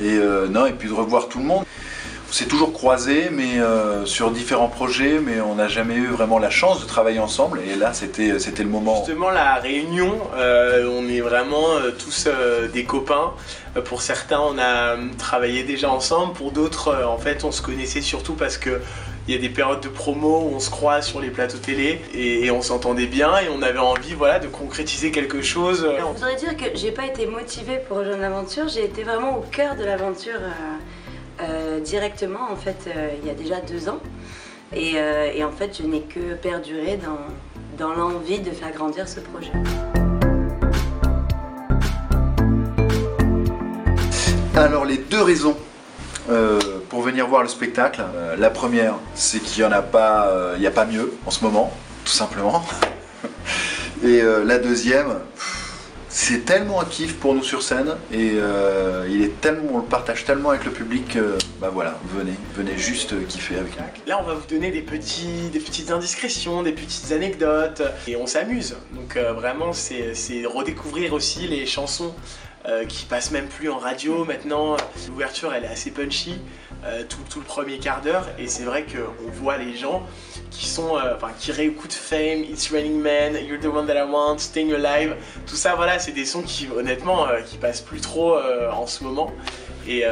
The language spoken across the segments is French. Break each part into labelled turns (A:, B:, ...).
A: Et non, et puis de revoir tout le monde. On s'est toujours croisés, mais sur différents projets, mais on n'a jamais eu vraiment la chance de travailler ensemble. Et là, c'était c'était le moment.
B: Justement, la réunion, on est vraiment tous des copains. Pour certains, on a travaillé déjà ensemble. Pour d'autres, en fait, on se connaissait surtout parce que il y a des périodes de promo où on se croise sur les plateaux télé et, on s'entendait bien et on avait envie voilà, de concrétiser quelque chose.
C: Je voudrais dire que j'ai pas été motivée pour rejoindre l'aventure, j'ai été vraiment au cœur de l'aventure euh, euh, directement en fait euh, il y a déjà deux ans. Et, et en fait je n'ai que perduré dans, dans l'envie de faire grandir ce projet.
A: Alors les deux raisons euh, pour venir voir le spectacle. Euh, la première, c'est qu'il n'y en a pas, euh, n'y a pas mieux en ce moment, tout simplement. Et la deuxième, c'est tellement un kiff pour nous sur scène et il est tellement, on le partage tellement avec le public que, bah voilà, venez, venez juste kiffer avec nous.
B: Là, on va vous donner des, petits, des petites indiscrétions, des petites anecdotes et on s'amuse. Donc vraiment, c'est redécouvrir aussi les chansons qui passe même plus en radio maintenant. L'ouverture elle est assez punchy euh, tout, le premier quart d'heure et c'est vrai qu'on voit les gens qui sont, euh, enfin qui réécoutent Fame, It's Raining Man, You're the One That I Want, Staying Alive. Tout ça voilà c'est des sons qui honnêtement qui passent plus trop en ce moment. Et,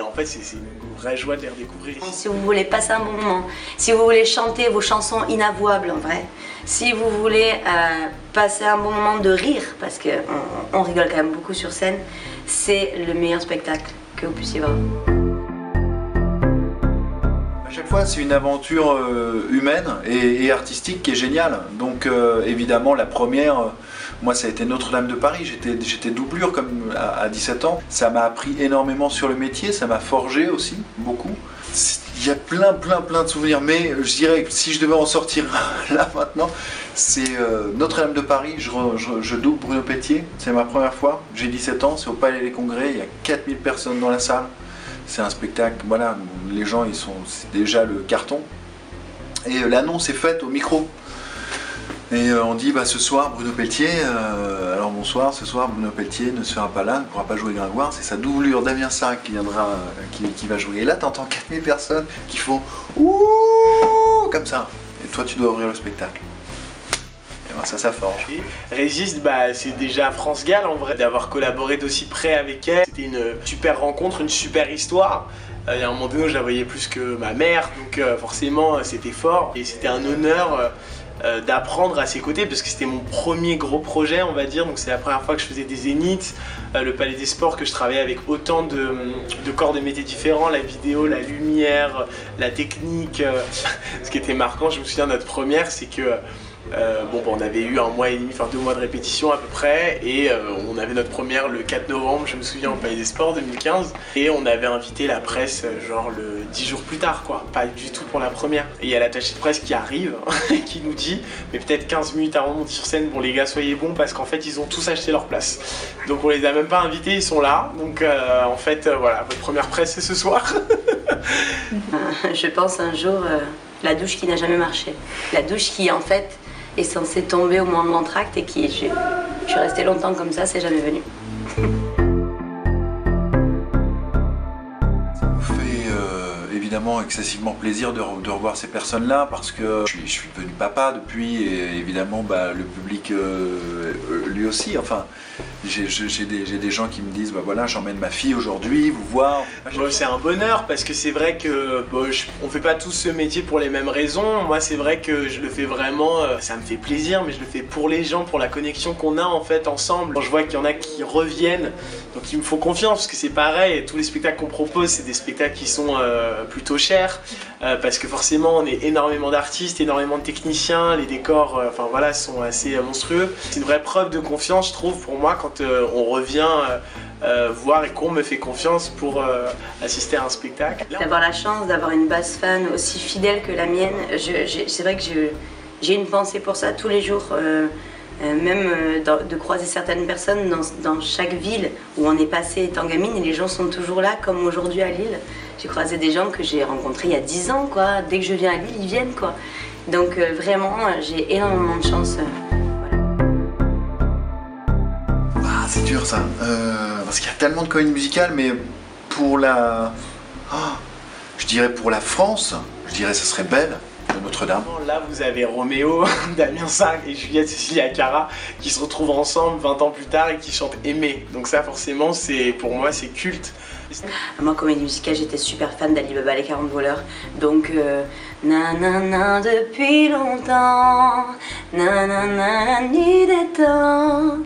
B: en fait, c'est une vraie joie de les redécouvrir.
C: Si vous voulez passer un bon moment, si vous voulez chanter vos chansons inavouables en vrai, si vous voulez euh, passer un bon moment de rire, parce qu'on on rigole quand même beaucoup sur scène, c'est le meilleur spectacle que vous puissiez voir.
A: À chaque fois, c'est une aventure euh, humaine et, artistique qui est géniale. Donc, euh, évidemment, la première, moi, ça a été Notre-Dame de Paris. J'étais doublure comme à, à 17 ans. Ça m'a appris énormément sur le métier, ça m'a forgé aussi beaucoup. Il y a plein, plein, plein de souvenirs, mais je dirais que si je devais en sortir là maintenant, c'est euh, Notre-Dame de Paris. Je, double Bruno Pétier, c'est ma première fois. J'ai 17 ans, c'est au Palais des Congrès, il y a 4000 personnes dans la salle. C'est un spectacle, voilà, les gens, ils sont, c'est déjà le carton. Et euh, l'annonce est faite au micro. Et euh, on dit bah, ce soir Bruno Pelletier, euh, alors bonsoir, ce soir Bruno Pelletier ne sera pas là, ne pourra pas jouer Gringoire, c'est sa doublure Damien Sark qui viendra, euh, qui, va jouer. Et là t'entends 4000 personnes qui font ouh comme ça. Et toi tu dois ouvrir le spectacle. Et ben, ça, ça forge.
B: Résiste, bah, c'est déjà France Gall en vrai, d'avoir collaboré d'aussi près avec elle. C'était une super rencontre, une super histoire. Il y a un moment donné je la voyais plus que ma mère, donc forcément c'était fort. Et c'était un honneur euh, d'apprendre à ses côtés parce que c'était mon premier gros projet on va dire. Donc c'est la première fois que je faisais des zéniths euh, le palais des sports que je travaillais avec autant de, corps de métiers différents la vidéo la lumière la technique euh, ce qui était marquant je me souviens de notre première c'est que euh, bon, on avait eu un mois et demi, enfin deux mois de répétition à peu près, et euh, on avait notre première le 4 novembre, je me souviens, au Palais des Sports 2015, et on avait invité la presse euh, genre le 10 jours plus tard, quoi, pas du tout pour la première. Et il y a l'attaché de presse qui arrive, et qui nous dit, mais peut-être 15 minutes avant de monter sur scène, bon les gars, soyez bons, parce qu'en fait, ils ont tous acheté leur place. Donc on les a même pas invités, ils sont là, donc en fait, voilà, votre première presse c'est ce soir.
C: je pense un jour, la douche qui n'a jamais marché. La douche qui, en fait, est censé tomber au moment de l'entracte et qui, je, je suis restée longtemps comme ça, c'est jamais venu.
A: évidemment excessivement plaisir de, revoir ces personnes-là parce que je suis, devenu papa depuis et évidemment bah, le public euh, euh, lui aussi. Enfin, j'ai des, gens qui me disent bah voilà, j'emmène ma fille aujourd'hui, vous voir.
B: c'est un bonheur parce que c'est vrai que bon, on fait pas tous ce métier pour les mêmes raisons. Moi, c'est vrai que je le fais vraiment, euh, ça me fait plaisir, mais je le fais pour les gens, pour la connexion qu'on a en fait ensemble. Quand je vois qu'il y en a qui reviennent, donc ils me font confiance parce que c'est pareil. Tous les spectacles qu'on propose, c'est des spectacles qui sont plutôt cher euh, parce que forcément on est énormément d'artistes, énormément de techniciens, les décors euh, enfin voilà sont assez euh, monstrueux. C'est une vraie preuve de confiance je trouve pour moi quand on revient voir et qu'on me fait confiance pour assister à un spectacle.
C: D'avoir la chance d'avoir une base fan aussi fidèle que la mienne, c'est vrai que j'ai une pensée pour ça tous les jours. même de croiser certaines personnes dans, dans, chaque ville où on est passé étant gamine et les gens sont toujours là, comme aujourd'hui à Lille. J'ai croisé des gens que j'ai rencontrés il y a 10 ans, quoi. Dès que je viens à Lille, ils viennent, quoi. Donc euh, vraiment, j'ai énormément de chance.
A: C'est dur. ça Euh, Parce qu'il y a tellement de comédies musicales, mais pour la. Ah, je dirais pour la France, je dirais ce serait Belle de Notre-Dame.
B: Là, vous avez Roméo, Damien Sargue et Juliette Cecilia Cara qui se retrouvent ensemble 20 ans plus tard et qui chantent Aimer. Donc ça, forcément, c'est pour moi, c'est culte.
C: Moi, comédie musicale, j'étais super fan d'Ali Baba les 40 voleurs. Donc, euh, nanana depuis longtemps, nanana la nuit des temps.